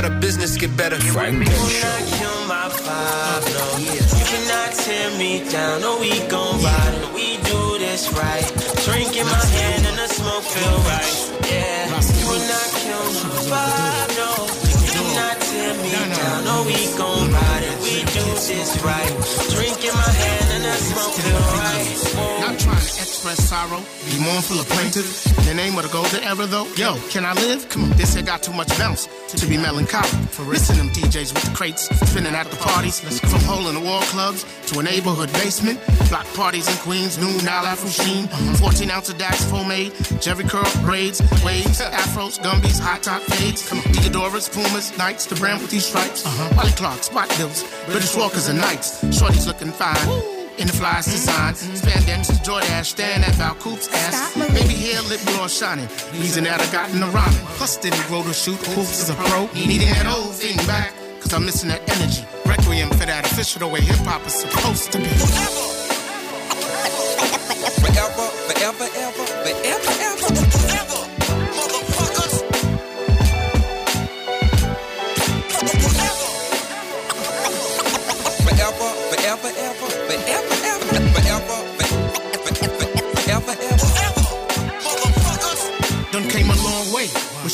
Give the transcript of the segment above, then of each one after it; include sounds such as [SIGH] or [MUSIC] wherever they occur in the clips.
why the business get better. Funk and Show. my vibe, no. You cannot tear me down, no, we gon' ride and we do this right. Drink in my hand and the smoke feel right. Yeah, you will not kill my vibe, no. You cannot tear me down, no, we gon' we do this right. Drink in my hand and the smoke feel right. Not trying to express sorrow, be mournful or plaintive. In the name of the golden era, though, yo, can I live? Come on, this here got too much bounce to be melancholy. For listen them DJs with the crates, spinning at the parties. From hole in the wall clubs to a neighborhood basement. Block parties in Queens, new Nile Afro Sheen. 14 ounce of Dax pomade, Jheri curl braids, waves, [LAUGHS] afros, gumbies, high top fades. Deodoras, Pumas, Nikes, the brand with these stripes. Uh-huh. Wally Clark, Spot Bills, British Walkers and Nikes. Shorty's looking fine. In the flyest design, spandex to Jordache, stand at Val Coop's ass. Baby hair, lip gloss shining. Reason that I got in the rhyming. Plus, didn't grow to shoot hoops as a pro. Needing that old thing back, cause I'm missing that energy. Requiem for that official the way hip hop is supposed to be. Forever, [LAUGHS] forever,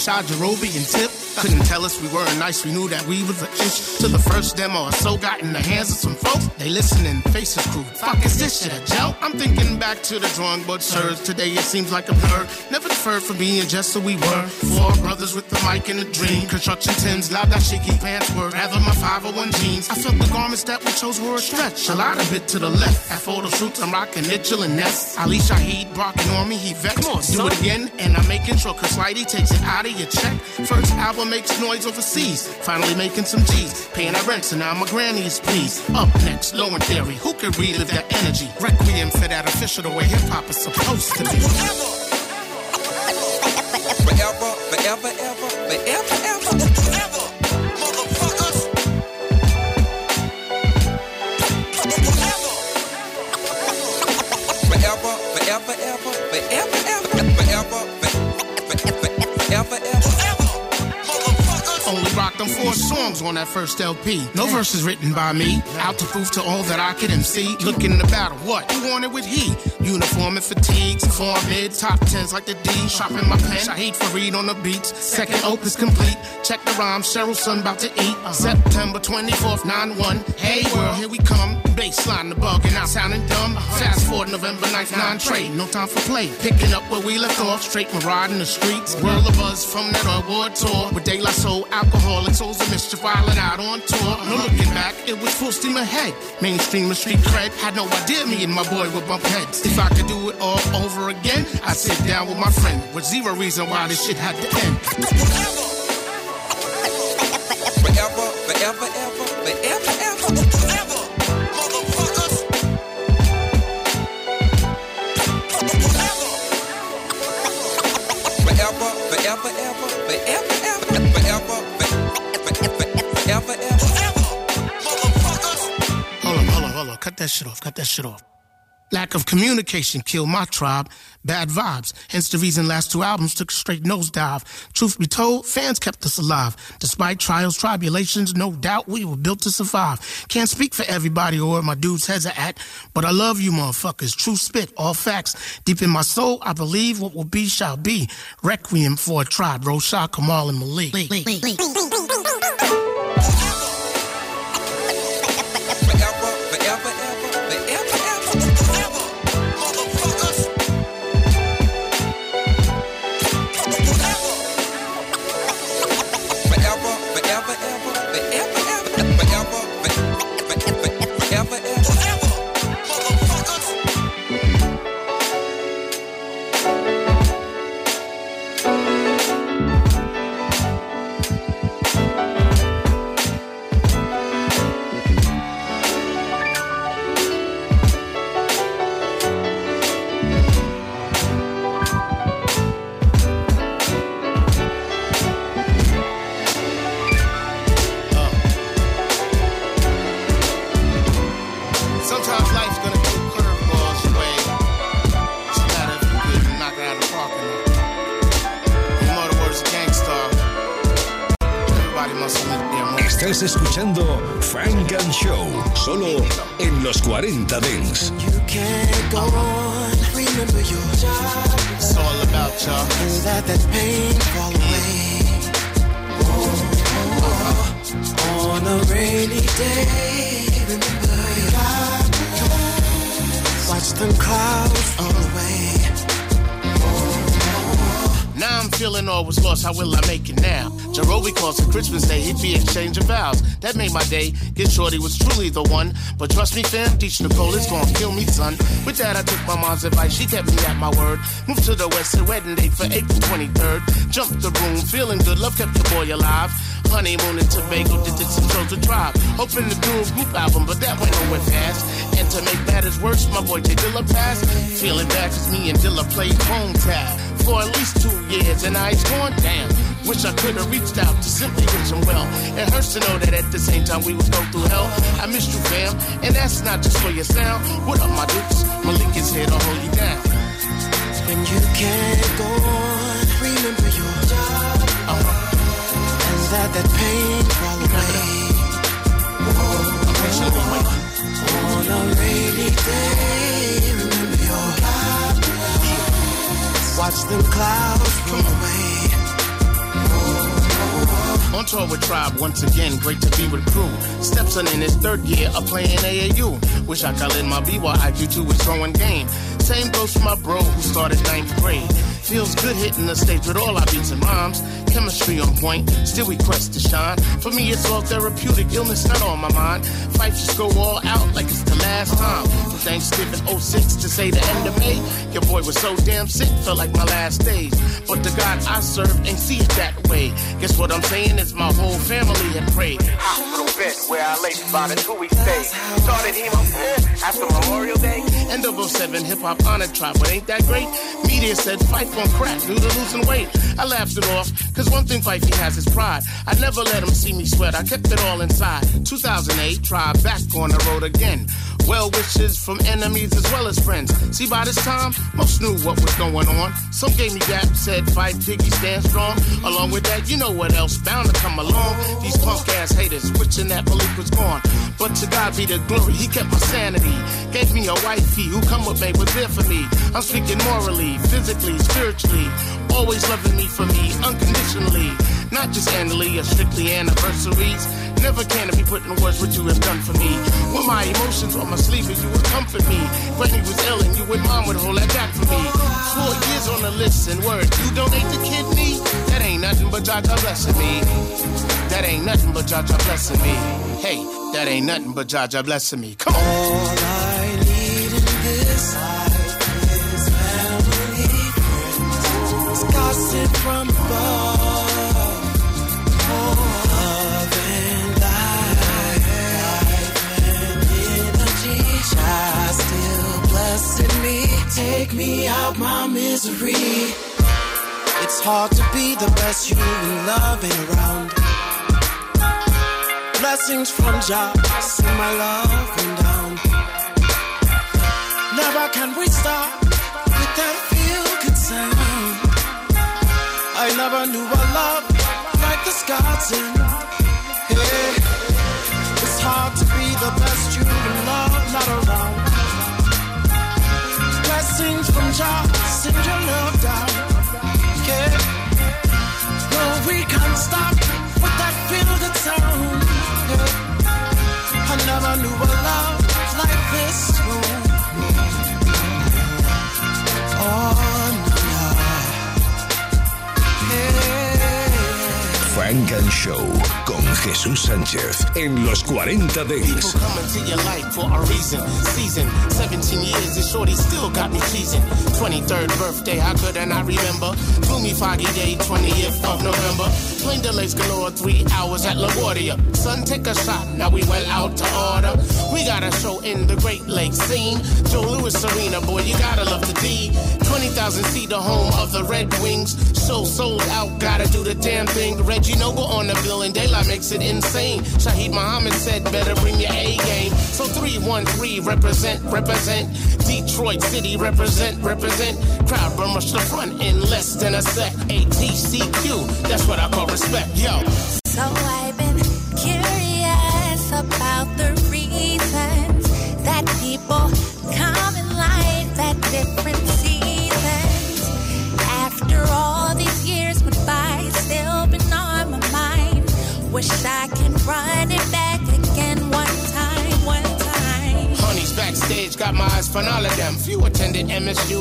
Shah Jarobi and Tip. Couldn't tell us we weren't nice, we knew that we was an inch to the first demo. Or so got in the hands of some folks. They listening, faces crew. Fuck is this shit, a joke? I'm thinking back to the drawing board sirs. Today it seems like a blur. Never deferred from being just who we were. Four brothers with the mic and a dream. Construction Tims, loud that shaky pants were. Rather my 501 jeans. I felt the garments that we chose were a stretch. A lot of it to the left. At photo shoots, I'm rocking Mitchell and Ness. Ali Shaheed barking on me, he vexed. Come on, Do it again, and I'm making sure Cause Whitey takes it out of your check. First album makes noise overseas. Finally making some G's. Paying our rent, so now my granny is pleased. Up next, low theory. Who can relive that energy? Requiem for that official the way hip hop is supposed to be. Forever, forever, ever, forever, ever, forever. Motherfuckers. Them four songs on that first LP. No verses written by me. Out to prove to all that I could MC. Looking to battle. What? Who wanted with he? Uniform and fatigues. Form mid. Top tens like the D. Shopping my pen. I hate read on the beats. Second opus complete. Check the rhyme. Cheryl's son about to eat. September 24th, 9-1. Hey world, here we come. Baseline the bug and out sounding dumb. Fast forward November 9th, non trade. No time for play. Picking up where we left off. Straight ride in the streets. World of buzz from that award tour. With La Soul, alcoholic souls of mischief, wildin' out on tour. No looking back, it was full steam ahead. Mainstream and street cred. Had no idea me and my boy would bump heads. If I could do it all over again, I'd sit down with my friend. With zero reason why this shit had to end. Forever, forever, ever, forever, ever, forever. Motherfuckers. Forever, forever, ever, forever, ever, forever, forever, ever, motherfuckers. Hold on, hold on, hold on. Cut that shit off. Cut that shit off. Lack of communication killed my tribe. Bad vibes. Hence the reason last two albums took a straight nosedive. Truth be told, fans kept us alive. Despite trials, tribulations, no doubt we were built to survive. Can't speak for everybody or my dudes' heads are at, but I love you motherfuckers. True spit, all facts. Deep in my soul, I believe what will be shall be. Requiem for a tribe. Rosha, Kamaal, and Malik. Calls Christmas Day, he'd be exchanging vows. That made my day, get shorty was truly the one. But trust me, fam, teach Nicole is gonna kill me, son. With that, I took my mom's advice, she kept me at my word. Moved to the west, said wedding date for April 23rd. Jumped the room, feeling good, love kept the boy alive. Honeymoon in Tobago, did, some shows to drive. Hoping to do a group album, but that went nowhere fast. And to make matters worse, my boy J Dilla passed. Feeling bad cause me and Dilla played phone tag for at least two years, and I going down. Wish I could have reached out to simply wish him well. It hurts to know that at the same time we was going through hell. I missed you, fam, and that's not just for your sound. What up, my dukes? Malik is here to hold you down. When you can't go on, remember your job. Uh-huh. And that that pain fall away. On a rainy day, remember your job. Watch them clouds roll away. On tour with Tribe once again, great to be with crew. Stepson in his third year of playing AAU. Wish I could let my BYIQ to his throwing game. Same goes for my bro who started ninth grade. Feels good hitting the stage with all our beats and rhymes. Chemistry on point, still we quest to shine. For me, it's all therapeutic, illness not on my mind. Phife just go all out like it's the last time. From Thanksgiving 06 to say the end of May, your boy was so damn sick, felt like my last days. But the God I serve ain't see it that way. Guess what I'm saying is my whole family had prayed. Ah, Hospital bed where I lay about it two weeks stay. Started hemo after Memorial Day. End of 07, hip hop honored tribe, but ain't that great? Media said Phife on crack due to losing weight. I laughed it off, cause one thing Fifey has is pride. I never let him see me sweat, I kept it all inside. 2008, tribe back on the road again. Well wishes from enemies as well as friends. See, by this time, most knew what was going on. Some gave me dap, said Phife Diggy, stand strong. Along with that, you know what else bound to come along. These punk ass haters wishing that Malik was gone. But to God be the glory, he kept my sanity. Gave me a wifey who come with me, was there for me. I'm speaking morally, physically, spiritually. Always loving me for me, unconditionally. Not just annually or strictly anniversaries. Never can it be put in words what you have done for me. When my emotions on my sleeve, and you would comfort me. When Granny was ill and you and mom would hold that back for me. Four years on the list and word, you donate the kidney? That ain't nothing but Jaja blessing me. That ain't nothing but Jaja blessing me. Hey, that ain't nothing but Jaja blessing me. Come on. All I need in this life is from above. Energy, still blessing me. Take me out my misery. It's hard to be the best you and love ain't around. Blessings from Jah, see my love and down. Never can we stop with that feel good sound. I never knew a love like the God's in. Hey, it's hard to be the best you can love, from Jah, send your love down. Yeah, no, we can't stop with that feel good sound. Yeah. I never knew a love And Show con Jesús Sánchez en los 40 People Dents. come your life for a reason. Season 17 years, Shorty still got me teasing. 23rd birthday, how could I not remember? Gloomy foggy day, 20th of November. Plane delays galore, three hours at LaGuardia. Son, take a shot, now we well out to order. We got a show in the Great Lakes scene. Joe Louis Arena, boy, you gotta love the D. 20,000 seat, the home of the Red Wings. Show sold out, gotta do the damn thing. Reggie Noble on the bill, and Daylight makes it insane. Shaheed Muhammad said, better bring your A game. So 313, represent, represent. Detroit City, represent, represent. Crowd burn rush the front in less than a sec. ATCQ, that's what I call respect, yo. So I got my eyes on all of them. Few attended MSU,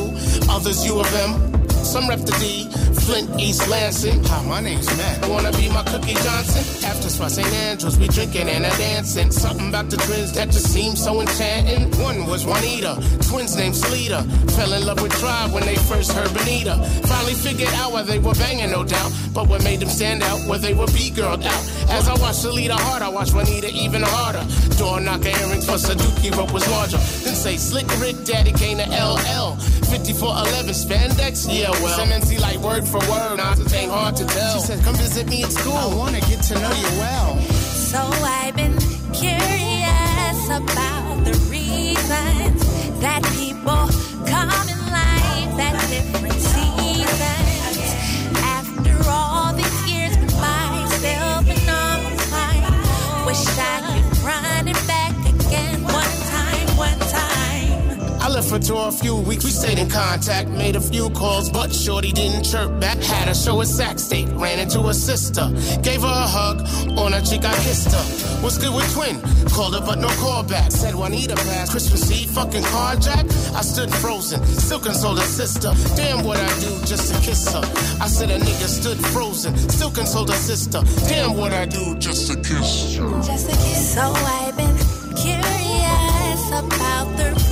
others U of M. Some rep the D, Flint, East Lansing. Hi, my name's Matt. I wanna be my Cookie Johnson. After Spot St. Andrews, we drinking and a dancing. Something about the twins that just seemed so enchanting. One was Juanita, twins named Sleeta. Fell in love with Tribe when they first heard Bonita. Finally figured out why they were banging, no doubt. But what made them stand out, where they were B-girled out. As I watched Sleeta hard, I watched Juanita even harder. Door knocker earrings for Saduki rope was larger. Then say Slick Rick, Daddy came to LL. 5411 spandex, yeah well. Cemency like word for word, nah, it ain't hard to tell. She said, come visit me at school. I wanna get to know you well. So I've been curious about the reasons that people come in life at different to a few weeks. We stayed in contact, made a few calls, but Shorty didn't chirp back. Had a show at Sac State, ran into her sister, gave her a hug. On her cheek, I kissed her. What's good with Twin? Called her, but no call back. Said Juanita passed Christmas Eve, fucking carjack. I stood frozen, still consoled her sister. Damn, what I do just to kiss her. I said a nigga stood frozen, still consoled her sister. Damn, what I do just to kiss her. Just a kiss. So I've been curious about the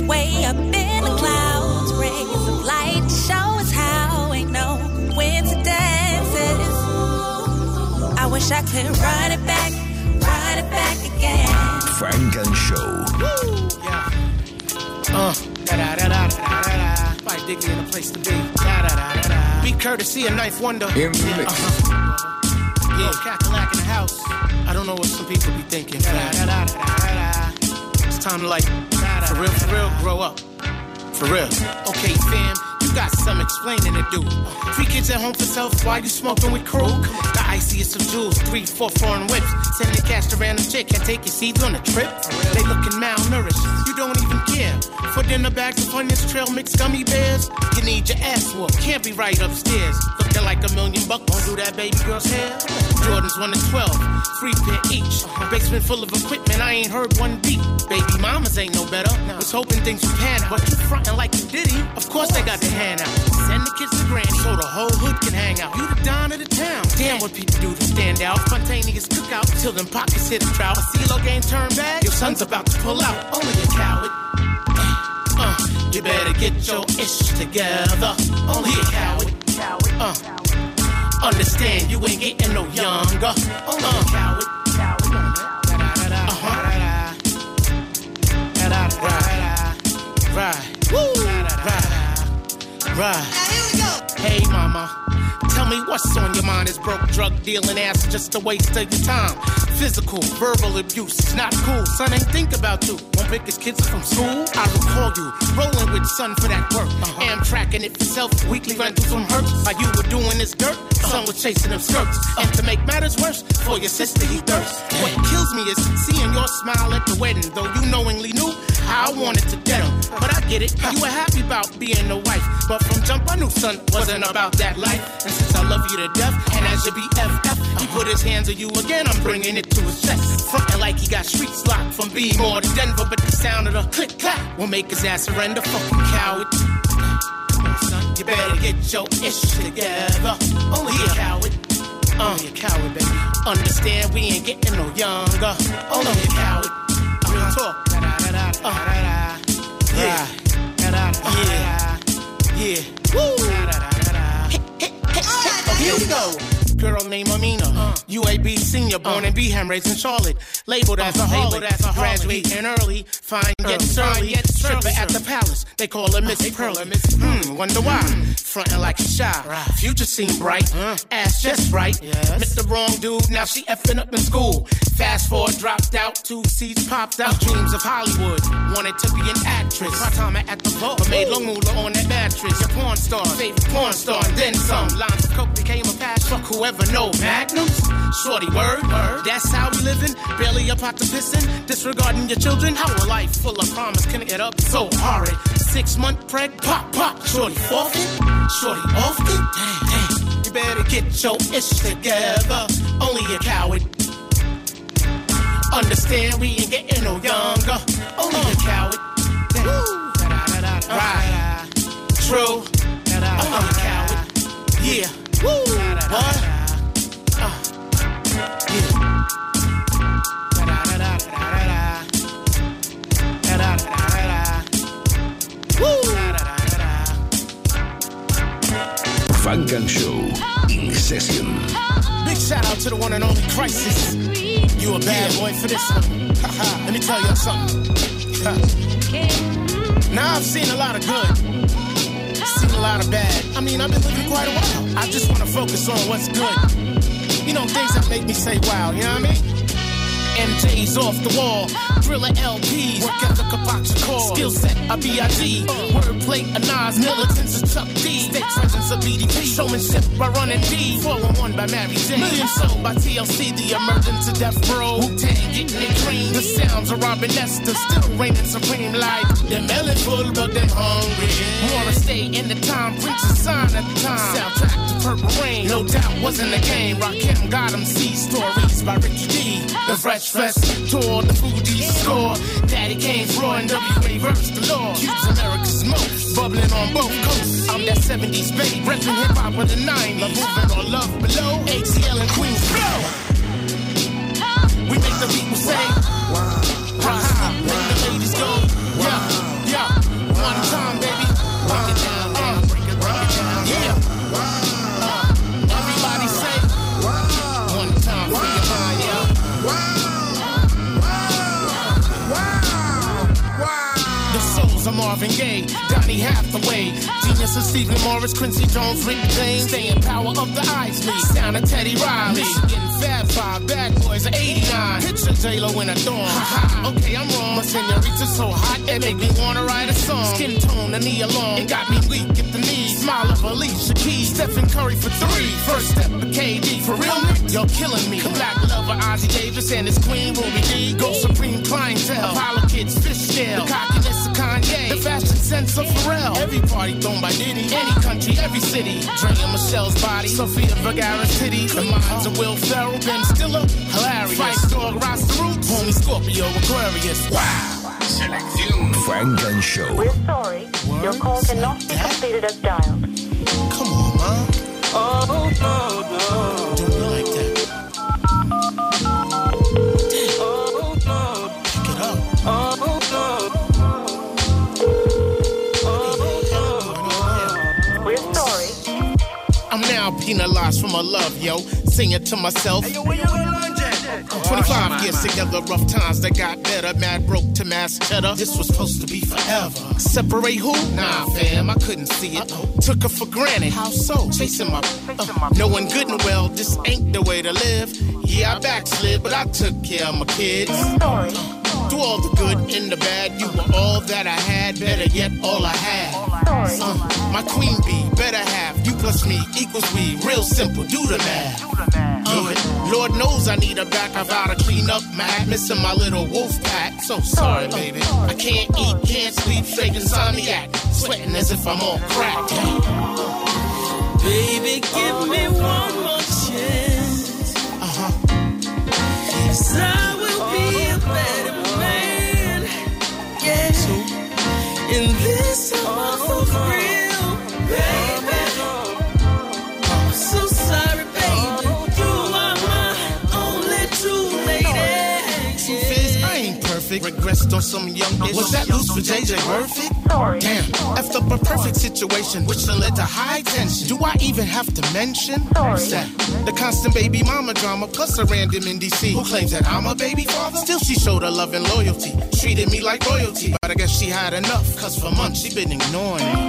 makes way up in the clouds, rays of light show us how ain't no coincidences. I wish I could run it back, run it back again. Funk and Show. Yeah. Uh. Da da da da da da da. Phife Diggity in a place to be. Da da da da da. Be courtesy a knife wonder. In the mix. Uh-huh. Yeah, Cadillac in the house. I don't know what some people be thinking. Da da da da da da. It's time to like, for real, for real, grow up. For real. Okay, fam, you got some explaining to do. Three kids at home for self, why you smoking with crew? The iciest of jewels, three, four foreign whips. Sending cash to random chick, can't take your seeds on a trip. They looking malnourished, you don't even care. For dinner bags of onions, trail mix gummy bears. You need your ass whooped, can't be right upstairs. Looking like a million bucks, won't do that baby girl's hair. Jordan's 1 to 12, free pair each. Basement full of equipment, I ain't heard one beat. Baby mamas ain't no better. Was hoping things would pan out, but you frontin' like you diddy. Of course they got their hand out. Send the kids to granny so the whole hood can hang out. You the don of the town. Damn what people do to stand out. Spontaneous cookout till them pockets hit a drought. A CeeLo game turn bad. Your son's about to pull out. Only a coward. Uh, you better get your ish together. Only a coward. Uh, understand you ain't getting no younger. Only a coward. Uh-huh. Right. Right. Woo. Right. Right. Hey, mama. Me what's on your mind is broke drug dealing ass just a waste of your time. Physical, verbal abuse, it's not cool. Son ain't think about you. Won't pick his kids from school. I recall you rolling with son for that work. Uh-huh. Am tracking it for self. Weekly rentals from Hertz. Like you were doing this dirt. Son was chasing them skirts. And to make matters worse, for your sister he thirsts. What kills me is seeing your smile at the wedding. Though you knowingly knew how I wanted to get him. But I get it. You were happy about being a wife. But from jump I knew son wasn't about that life. And since I love you to death, and as your BFF, he put his hands on you again. I'm bringing it to his chest. Frontin' like he got streets locked from being more to Denver. But the sound of the click clack will make his ass surrender. Fucking coward. Son, you better get your ish together. Only a coward. Only a coward, baby. Understand we ain't getting no younger. Only a coward. Real talk. Uh, yeah. Yeah. Yeah. Woo. Here we go. Girl named Amina. Uh. UAB senior, born uh. in Beeham, raised in Charlotte. Labeled as a uh, harlot, as a graduating early. Fine yet surly. Stripper at the palace. They call her Miss Pearly. Hmm, wonder why. Frontin' like a shy. Future seem bright. Ass just right. Met the wrong dude, now she effing up in school. Fast forward, dropped out. Two seats popped out. Dreams of Hollywood. Wanted to be an actress. My time at the vault. But made long moolah on that mattress. Your porn star. Favorite porn star. And then some. Lines of coke became a passion. Fuck whoever know. Magnums? Shorty word. word. That's how we living. Barely up out the pissin'. Disregarding your children. How a life full of promise can get up so horrid. Six month preg. Pop, pop. Shorty forfeit. Shorty off it. Damn, damn. You better get your ish together. Only a coward. Understand we ain't getting no younger. Only a coward. Right. True. Only a coward. Yeah. What? Funk and Show in session. Big shout out to the one and only Crisis. You a bad boy for this one. Let me tell you something. now I've seen a lot of good. Seen a lot of bad. I mean, I've been living quite a while. I just want to focus on what's good. You know, things that make me say wow, you know what I mean? MJ's off the wall. Driller LPs. Work ethic a box of core. Skill set a B.I.G. Wordplay a Nas. Militants a Chuck D. State presence a BDP. Showmanship by running D. 411 by Mary J. Million sold by TLC. The emergence of Death Row. Wu-Tang getting it cream. The sounds of Robin Nestor. Still reigning supreme like. They're melon full but they're hungry. Morris stay in the time. Prince a sign at the time. Soundtrack to Purple Rain. No doubt wasn't a game. Rakim got 'em. See stories by Ricky D. The Fresh Fest tour, the Fuji score. Daddy raw and WA versus the law. Cube's America's most, bubbling on both coasts. I'm that 70s baby, repping hip hop with the nine. Love moving or love below. ATL and Queens flow. We make the people say, ha ha, make the ladies go, yeah, yeah. One time, baby. Of Marvin Gaye, Donny Hathaway, genius of Stephen Morris, Quincy Jones, Rick James, staying power of the Isley, sound of Teddy Riley, Michigan Fab Five, Bad Boys of '89, picture J Lo in a dorm. Okay I'm wrong, my senorita so hot it make me wanna write a song. Skin tone, the knee along, it got me weak at the knees. Smile of Alicia Keys, Stephen Curry for three, first step of KD for real. You're killing me. Black lover Ossie Davis and his queen Ruby Dee. Go supreme clientele, Apollo kids, Fishscale, the cockiness Kanye, the fashion sense of Pharrell. Every party thrown by Diddy, any country, every city. Dre and Michelle's body, Sofía Vergara's titty. The minds of Will Ferrell, Ben Stiller, hilarious. Phife Dawg, Rasta Roots, homie Scorpio, Aquarius. Wow. Funk and Show. We're sorry. Your call cannot be completed as dialed. Come on, man. Oh, no, no. I'm penalized for my love, yo. Sing it to myself. 25 years together, rough times that got better. Mad broke to mass cheddar. This was supposed to be forever. Separate who? Nah, fam, I couldn't see it. Took her for granted. How so? Chasing my. Uh, knowing good and well, this ain't the way to live. Yeah, I backslid, but I took care of my kids. Sorry. Through all the good and the bad, you were all that I had. Better yet, all I had. Uh, my queen bee, better half. You plus me equals we. Real simple, do the math. Uh, Lord knows I need a back. I vow to clean up my act. Missing my little wolf pack. So sorry, baby. I can't eat, can't sleep, straight insomniac. Sweating as if I'm on crack. Baby, give me one more chance. Uh-huh. Cause In this I'm perfect. regressed on some young bitch. Was that loose for JJ worth it? Damn, effed up a perfect situation, which done led to high tension. Do I even have to mention? Sorry. That the constant baby mama drama, plus a random in DC who claims that I'm a baby father. Still, she showed her love and loyalty, treated me like royalty. But I guess she had enough, cause for months she been ignoring me.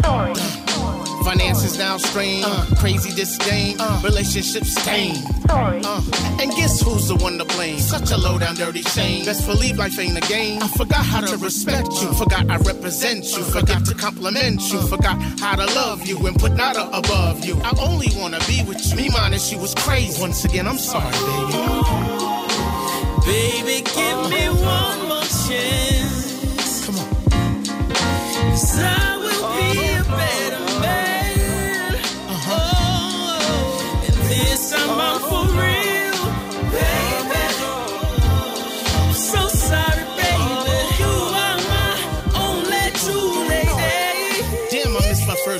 Sorry. Finances now strained, uh, crazy disdain, uh, relationship stained. Sorry. Uh, and guess who's the one to blame? Such a low down dirty shame. Best believe life ain't a game. I forgot how to respect you. Forgot I represent you. Forgot to compliment you. Forgot how to love you and put nada above you. I only wanna be with you. Me minus you was crazy. Once again, I'm sorry, baby. Baby, give me one more chance. Come on.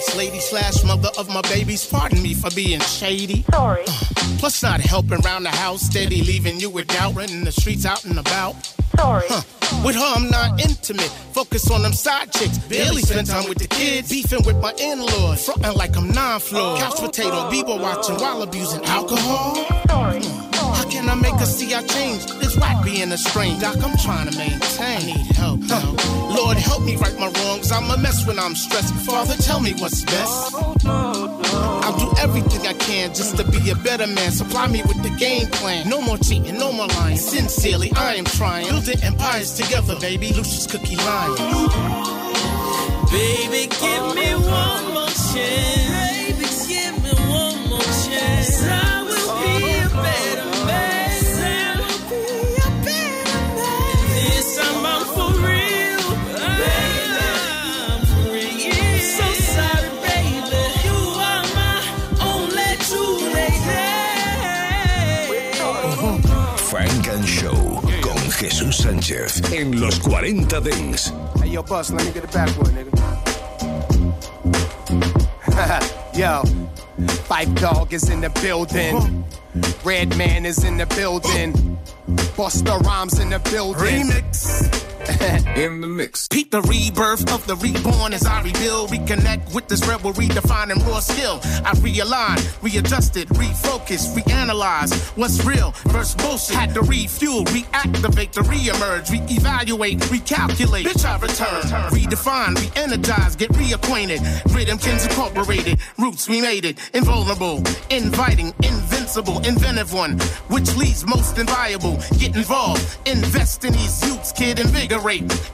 First lady slash mother of my babies. Pardon me for being shady. Sorry. Uh, plus, not helping around the house, steady leaving you with doubt, running the streets out and about. Sorry. Huh. With her, I'm not intimate. Focus on them side chicks. Barely spend time with the kids. Beefing with my in-laws. Frontin' like I'm non-floor. Oh. Couch potato, Bieber watching while abusing alcohol. Sorry. How can I make her see I change. This whack being a strain. Doc, I'm trying to maintain. I need help, huh. Lord, help me right my wrongs. I'm a mess when I'm stressed. Father, tell me what's best. I'll do everything I can just to be a better man. Supply me with the game plan. No more cheating, no more lying. Sincerely, I am trying. Building empires together, baby. Lucius Cookie Lions. Baby, give me one more chance. Baby, give me one more chance. Jesús Sánchez en los 40 Dents. Hey, yo, Bus, let me get the backboard, nigga. [LAUGHS] yo, Phife Dawg is in the building. Redman is in the building. Busta Rhymes in the building. Remix. [LAUGHS] In the mix. Peep the rebirth of the reborn as I rebuild, reconnect with this rebel, redefining raw skill. I realign, readjusted, refocus, reanalyze what's real versus bullshit. Had to refuel, reactivate, to reemerge, reevaluate, recalculate. Bitch, I return, redefine, re-energize, get reacquainted. Rhythmkins incorporated, roots we made it, invulnerable, inviting, invincible, inventive one, which leads most inviolable. Get involved, invest in these youths, kid,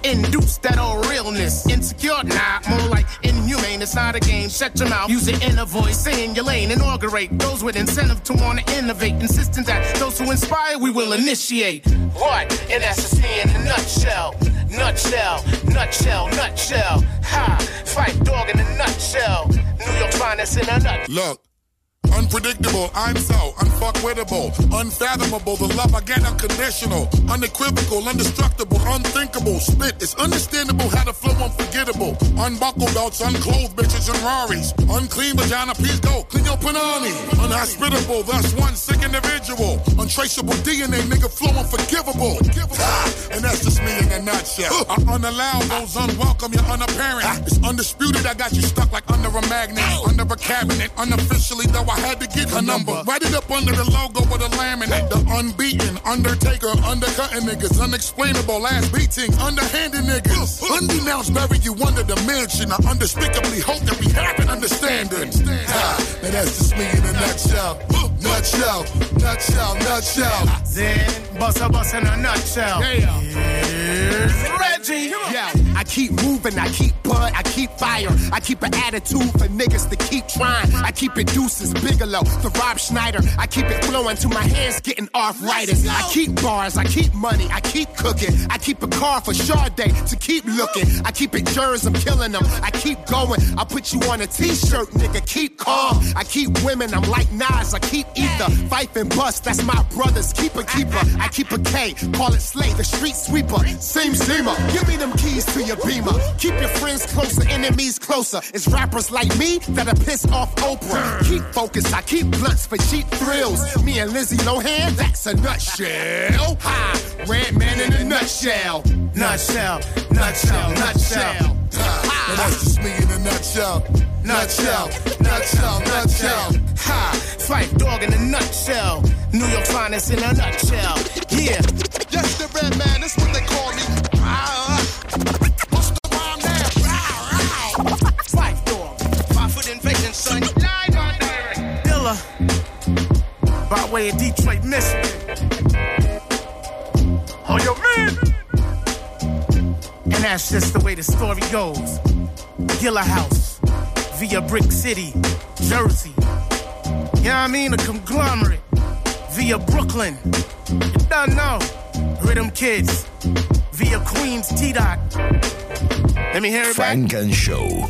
induce that old realness. Insecure, nah, more like inhumane. It's not a game. Shut your mouth, use your inner voice, stay in your lane, inaugurate those with incentive to want to innovate, insisting that those who inspire we will initiate. What? And that's just me in a nutshell. Nutshell, nutshell, nutshell. Ha! Phife Dawg in a nutshell. New York finest in a nutshell. Look. Unpredictable, I'm so unfuckwittable, unfathomable. The love I get unconditional, unequivocal, indestructible, unthinkable. Spit, it's understandable how to flow unforgettable. Unbuckle belts, unclothed bitches and Raris. Unclean vagina, please go clean your panani. Unhospitable, thus one sick individual. Untraceable DNA, nigga, flow unforgivable. Ah, and that's just me in a nutshell. I unallow those unwelcome, you're unapparent. It's undisputed, I got you stuck like under a magnet, under a cabinet, unofficially though I had to get her number. Write it up under the logo with a laminate. The unbeaten, undertaker, undercutting niggas, unexplainable ass beatings, underhanded niggas. Undenounced bury you under the mansion. I undespicably hope that we have an understanding. Ah, and that's just me in a nutshell. Nutshell, nutshell, nutshell. Then, bust a bust in a nutshell. Here's Reggie. Yeah, I keep moving, I keep bud, I keep fire. I keep an attitude for niggas to keep trying. I keep it deuces, Bigelow, the Rob Schneider. I keep it flowing till my hands getting arthritis. I keep bars, I keep money, I keep cooking. I keep a car for Sade to keep looking. I keep it germs, I'm killing them. I keep going, I put you on a t-shirt, nigga, keep calm. I keep women, I'm like Nas, I keep ether. Phife and bust, that's my brothers, keeper, keeper. I keep a K, call it Slay, the street sweeper. Same seamer, give me them keys to your beamer. Keep your friends closer, enemies closer. It's rappers like me that'll piss off Oprah. Keep focused, I keep blunts for cheap thrills. Me and Lizzie Lohan, that's a nutshell. Ha! Redman in a nutshell. Nutshell, nutshell, nutshell. Ha! That's just me in a nutshell. Nutshell, nutshell, nutshell. Ha! Phife Dawg in a nutshell. New York finest in a nutshell. Yeah. Yes, the Redman, that's what they call me. Ah. What's the rhyme now? Fight dog. Five foot invasion, son. Live on. Dilla. By way of Detroit, Michigan. Oh, yo, man. And that's just the way the story goes. Gilla House, via Brick City, Jersey. Know I mean? A conglomerate, via Brooklyn. You don't know. Rhythm Kids, via Queens, T Dot. Let me hear it back. Funk and Show.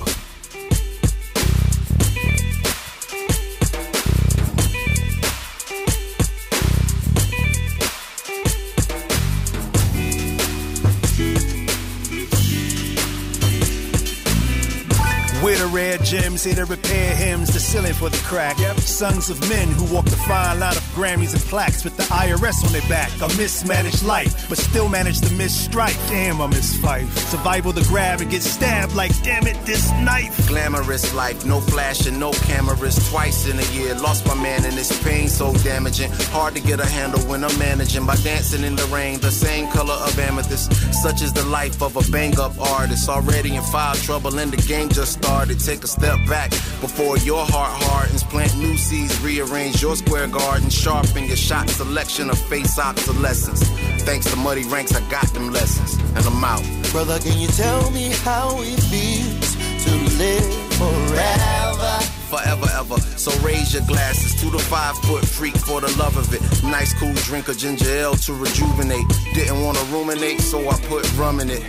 The rare gems here to repair hymns, the ceiling for the crack. Yep. Sons of men who walk the fine line of Grammys and plaques with the IRS on their back. A mismanaged life, but still manage to miss strike. Damn, I miss Phife. Survival to grab and get stabbed like, damn it, this knife. Glamorous life, no flashing, no cameras. Twice in a year, lost my man and this pain so damaging. Hard to get a handle when I'm managing by dancing in the rain, the same color of amethyst. Such is the life of a bang up artist. Already in foul trouble and the game just started. Take a step back before your heart hardens. Plant new seeds, rearrange your square garden. Sharpen your shot selection of face obsolescence. Thanks to muddy ranks, I got them lessons. And I'm out. Brother, can you tell me how it feels to live forever? forever, ever. So raise your glasses to the five foot freak for the love of it. Nice cool drink of ginger ale to rejuvenate. Didn't wanna ruminate, so I put rum in it.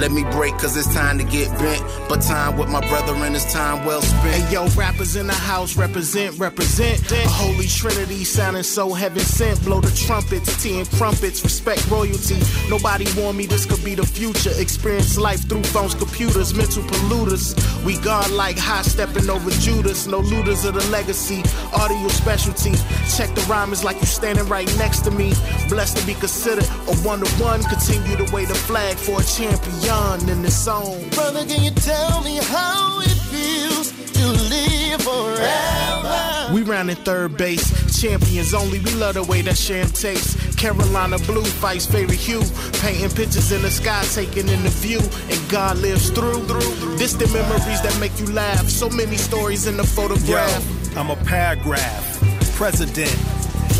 Let me break, cause it's time to get bent. But time with my brethren is time well spent. Hey yo, rappers in the house represent, represent. A holy trinity sounding so heaven sent. Blow the trumpets, tea and crumpets, respect royalty. Nobody warned me this could be the future. Experience life through phones, computers, mental polluters. We God like high stepping over Judas. No looters of the legacy, audio specialty. Check the rhymes like you standing right next to me. Blessed to be considered a one to one. Continue to wave the flag for a champion in the zone. Brother, can you tell me how it feels to live forever? We round in third base, champions only. We love the way that sham tastes. Carolina blue Phife's favorite hue. Painting pictures in the sky, taking in the view, and God lives through. Through distant memories that make you laugh. So many stories in the photograph. Yo, I'm a paragraph, president.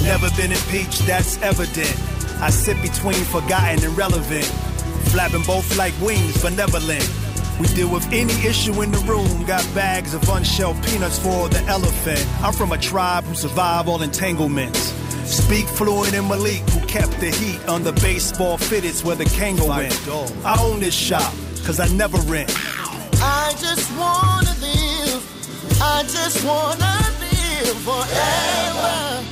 Never been impeached, that's evident. I sit between forgotten and relevant flapping both like wings, benevolent. We deal with any issue in the room, got bags of unshelled peanuts for the elephant. I'm from a tribe who survive all entanglements. Speak fluent in Malik, who kept the heat on the baseball fitteds where the Kangol went. I own this shop, cause I never rent. I just wanna live, I just wanna live forever.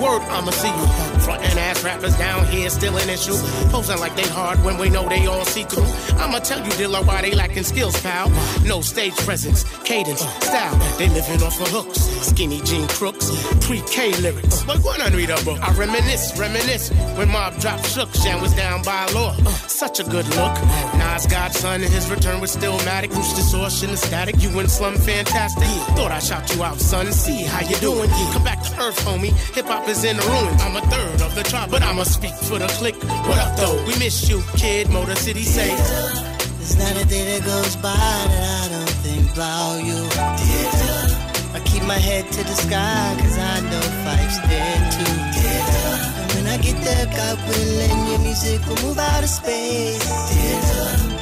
Word, I'ma see you. Frontin' ass rappers down here still an issue. Posing like they hard when we know they all see through. I'ma tell you, Dilla, why they lacking skills, pal. No stage presence, cadence, style. They living off of hooks, skinny jean crooks, pre-K lyrics. But when I read a book, I reminisce, reminisce. When Mob dropped shook, Shan was down by law. Such a good look. Nas Godson and his return was still matic. Bruce distortion and static. You and Slum fantastic. Thought I shout you out, son. See how you doing. Come back to earth, homie. Hip hop is in the ruins. I'm a third of the tribe, but I'ma speak for the clique. What up, though? We miss you, kid. Motor City say. There's not a day that goes by that I don't think about you. I keep my head to the sky, cause I know Phife's there too. And when I get there, God willing, your music will move out of space. Theater. And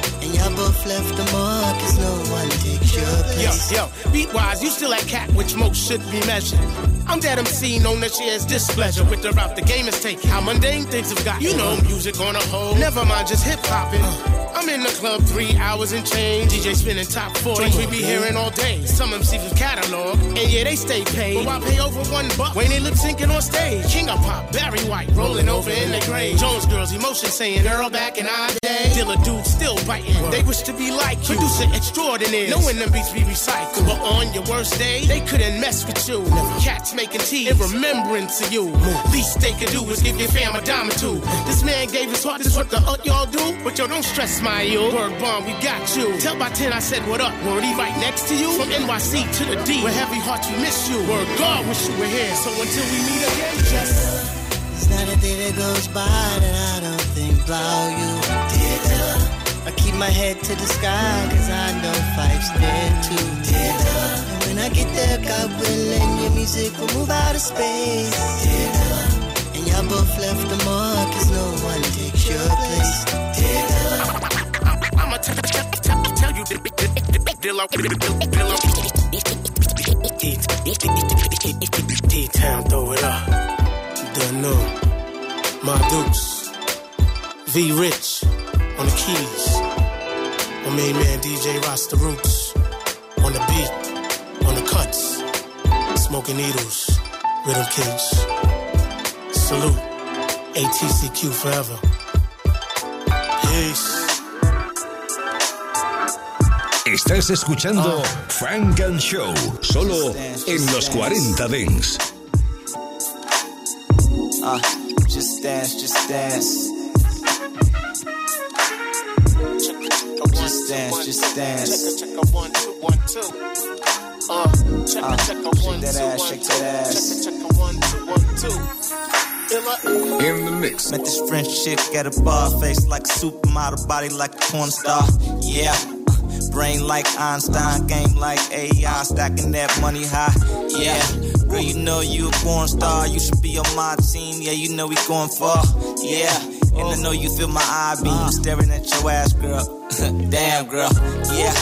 left the mark, cause no one takes your place. Yo, yo, beat wise, you still that cat which most should be measured. I'm that MC known that shares displeasure with the route the game is taking. How mundane things have got. You know, music on a whole. Never mind just hip hopping. I'm in the club three hours and change. DJ spinning top 40. Joints we be hearing all day. Some MCs catalog. And yeah, they stay paid. But why pay over one buck when they lip syncing on stage? King of pop, Barry White, rolling over in the grave. Jones girls, emotion saying, girl, back in our day. Dealer dude still biting. They wish to be like you. Producer extraordinaire. Knowing them beats be recycled. But on your worst day, they couldn't mess with you. Cats making tea in remembrance of you. Least they could do is give your fam a dime or two. This man gave his heart, this is what the up y'all do. But yo, don't stress my you. Word bomb, we got you. Tell by 10 I said what up. Word he right next to you. From NYC to the D. With heavy hearts we miss you. Word God wish you were here. So until we meet again, just. It's not a day that goes by that I don't think about you. I keep my head to the sky, cause I know Phife's there too. Theater. And when I get there, God willing, your music will move out of space. Theater. And y'all both left the mark, cause no one takes your place. I'ma tell you, Dilla, D-Town, throw it up. Know. My Dukes, V Rich on the keys. My main man DJ Rasta Roots on the beat, on the cuts. Smoking needles, rhythm kids. Salute, ATCQ forever. Peace. Estás escuchando Frank and Show, solo en los 40 Dents. Uh, just dance, just dance. Just dance, just dance. Check a one, two, one, two. Uh, check Uh, a check a one, shake that two, ass, one, shake two. that ass. Check a check a one, two, one, two. In the mix. Met this French chick at a bar, face like a supermodel, body like a porn star. Yeah. uh, Brain like Einstein, game like AI, stacking that money high. Yeah. Girl, you know you a porn star. You should be on my team. Yeah, you know we going far. Yeah. And I know you feel my eye beam staring at your ass, girl. [LAUGHS] Damn, girl. Yeah.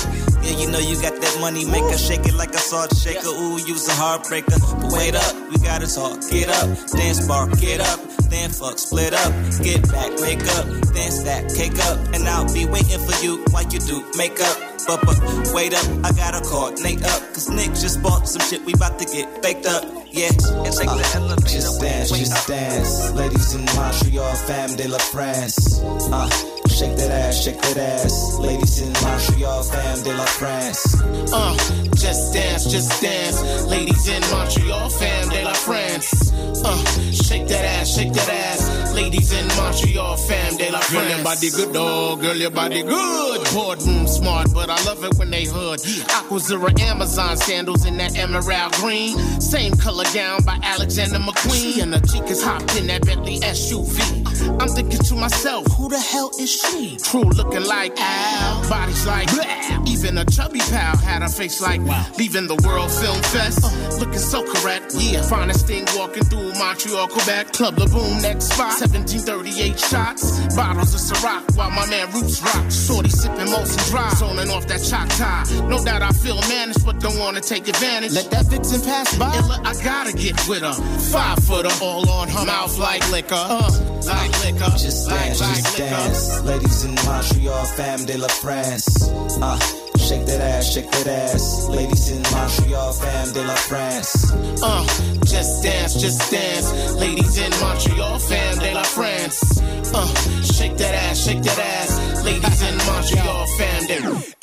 Yeah, you know you got that money maker, shake it like a salt shaker. Ooh, you's a heartbreaker. But wait up, we gotta talk. Get up, dance bar, get up, then fuck, split up, get back, make up, then stack, cake up, and I'll be waiting for you while you do makeup. But, but wait up, I gotta coordinate up, cause Nick just bought some shit we about to get baked up. Yeah, it's like the elevator. Just dance, just dance. Ladies in Montreal, fam de la France. Uh, shake that ass, shake that ass. Ladies in Montreal, fam de la France. Uh, just dance, just dance. Ladies in Montreal, fam de la France. Uh, shake that ass, shake that ass. Ladies in Montreal, fam de la France. Girl, your body good, dog. Girl, your body good. Boardroom smart, but I love it when they hood. Aquazzura Amazon sandals in that emerald green. Same color gown by Alexander McQueen. And the chicas hopped in that Bentley SUV. I'm thinking to myself, who the hell is she? True looking like Al, bodies like Blah. Even a chubby pal had a face like leaving the World Film Fest. Uh, looking so correct, yeah. Finest thing walking through Montreal, Quebec. Club La Boom, next spot. 1738 shots. Bottles of Ciroc while my man Roots rock. Shorty sipping Molson Dry. Zoning off that tie. No doubt I feel managed, but don't wanna take advantage. Let that vixen pass by. I gotta get with her. Five footer, all on her mouth like liquor. Uh, like liquor. Just like, dance, like just liquor. dance. Ladies in Montreal, fam de la France. Uh, shake that ass, shake that ass. Ladies in Montreal, fam de la France. Uh, just dance, just dance. Ladies in Montreal, fam de la France. Uh, shake that ass, shake that ass. Ladies in Montreal, fam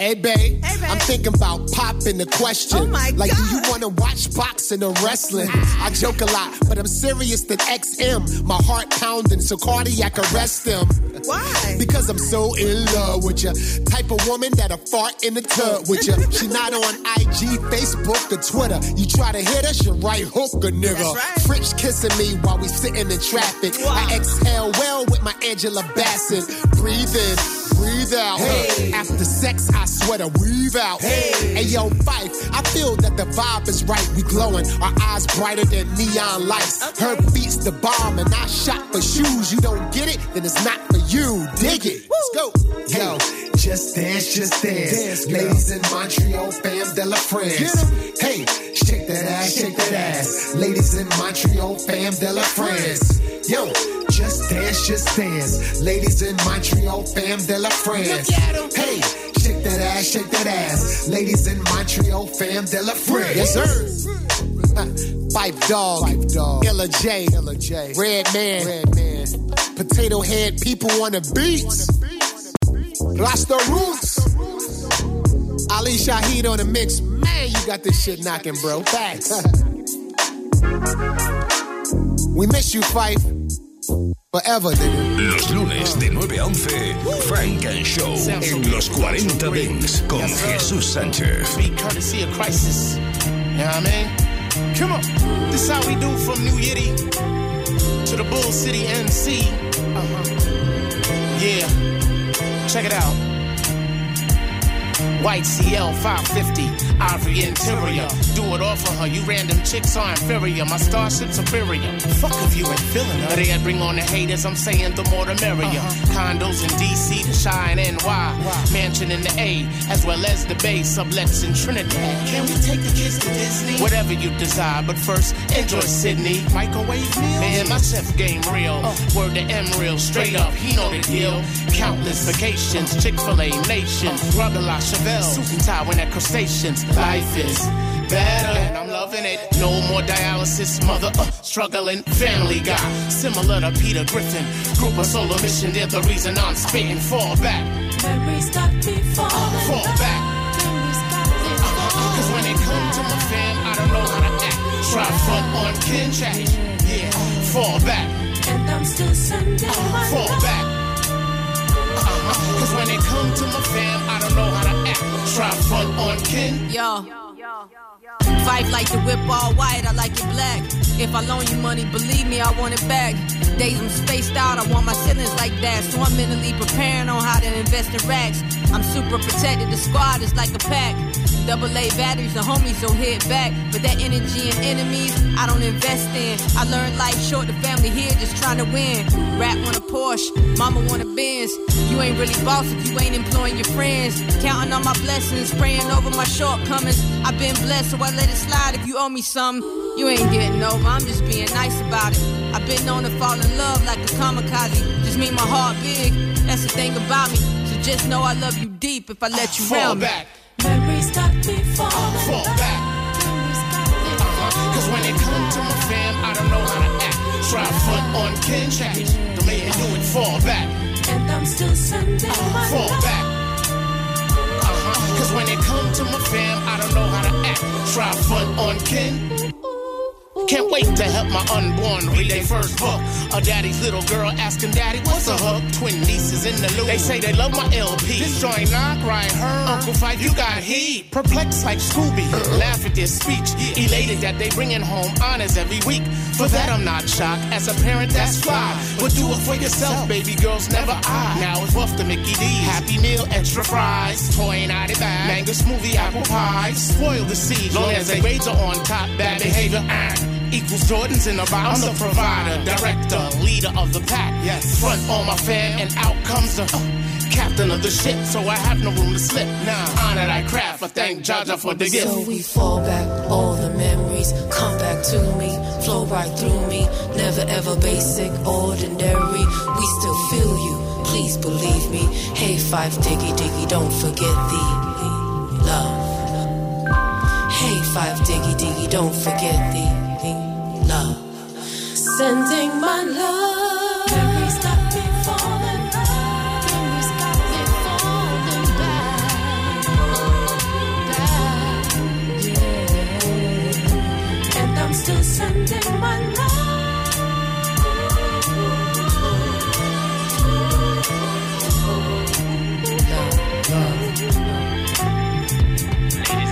de Hey, babe. I'm thinking about popping the question. Oh, my like, do you want to watch boxing or wrestling? I joke a lot, but I'm serious than XM. My heart pounding, so cardiac arrest them. Why? Because I'm so in love with you. Type of woman that'll fart in the tub with you. [LAUGHS] She not on IG, Facebook, or Twitter. You try to hit her, she right hook a nigga. French kissing me while we sitting in traffic. I exhale well with my Angela Bassett. Breathe in, breathe out. Hey. After sex, I sweat a weave out. Hey. hey, yo, Phife, I feel that the vibe is right. We glowing, our eyes brighter than neon lights. Okay. Her beats the bomb, and I shot for shoes. You don't get it, then it's not for you. Dig it. Woo. Let's go. Yo, just dance, just dance. dance Ladies in Montreal, fam de la France. Hey, shake that ass, shake that ass. Ladies in Montreal, fam de la France. Yo, just dance, just dance. Ladies in Montreal, fam de la France. Hey, shake that ass, shake that ass. Ladies in Montreal, fam de la France. Yes, sir. [LAUGHS] Phife Dawg, Phife Dawg. Illa J, Illa J. Redman, Red man. Potatohead People on the beats. Rasta roots. Ali Shaheed on the mix. Man, you got this shit knocking, bro. Facts. [LAUGHS] we miss you, Phife. Forever, nigga. Los lunes de 9 a 11, Funk and Show en los 40 Dings con Jesús Sánchez. Be courtesy of crisis. You know what I mean? Come on. This is how we do from New Yiddy to the Bull City NC. Uh-huh. Yeah. Check it out. White CL 550, ivory interior. Do it all for her. You random chicks are inferior. My starship superior. Fuck if you ain't feeling her. They bring on the haters. I'm saying the more the merrier. Uh-huh. Condos in DC, the Shine NY. Wow. Mansion in the A, as well as the Bay, sublets in Trinidad. Can we take the kids to Disney? Whatever you desire, but first enjoy Sydney. Microwave meals. Man, my chef game real. Uh. Word to M real, straight up. He know the deal. Countless vacations, Chick Fil A Nation, uh. La Chevelle. Suit and tie when at crustaceans. Life is better, and I'm loving it. No more dialysis, mother uh, struggling. Family guy, similar to Peter Griffin. Group of solo mission, they're the reason I'm spitting. Fall back. Memories got me falling. Fall back. Uh-huh. Cause when it comes to my fam, I don't know how to act. Try front on kin chat. Yeah, fall back. And I'm still sending uh, Fall back. Uh-huh. Cause when it comes to my fam, I don't know how to Try front on kin. Yo. Fight like the whip all white, I like it black. If I loan you money, believe me, I want it back. Days I'm spaced out, I want my ceilings like that. So I'm mentally preparing on how to invest in racks. I'm super protected, the squad is like a pack. Double A batteries, the homies will hit back. But that energy and enemies, I don't invest in. I learned life short, the family here just trying to win. Rap want a Porsche, mama want a Benz. You ain't really boss if you ain't employing your friends. Counting on my blessings, praying over my shortcomings. I've been blessed, so I let it slide if you owe me something, You ain't getting over, I'm just being nice about it. I've been known to fall in love like a kamikaze. Just mean my heart big, that's the thing about me. So just know I love you deep if I let you Fall round me. Memories got me falling. Fall back. Uh-huh. Cause when it comes to my fam, I don't know how to act. Try front on kin chat. The man do it, fall back. And I'm still sending my Fall back. Uh-huh. Cause when it comes to my fam, I don't know how to act. Try front on kin. Can't wait to help my unborn read their first book. A daddy's little girl asking daddy, what's a hook? Twin nieces in the loop. They say they love my LP. This joint knock right her. Uncle Phife, you got heat. Perplexed like Scooby. Laugh at this speech. Elated that they bringing home honors every week. For that I'm not shocked. As a parent, that's fly. But do it for yourself, baby girls, never I. Now it's rough to Mickey D's. Happy meal, extra fries. Toy 90 bag. Mango smoothie, apple pie. Spoil the seed. Long as they are on top, bad behavior, equals Jordans in the bottom. I'm the provider, director, leader of the pack. Yes. Front on my fam, and out comes the uh, captain of the ship. So I have no room to slip. Now, honor I craft. I thank Jaja for the gift. So we fall back, all the memories come back to me, flow right through me. Never ever basic, ordinary. We still feel you, please believe me. Hey, Phife diggy diggy, don't forget the love. Hey, Phife diggy diggy, don't forget the love. Sending my love. Memories got me falling. Memories got me falling back. Back. Yeah. And I'm still sending my Ladies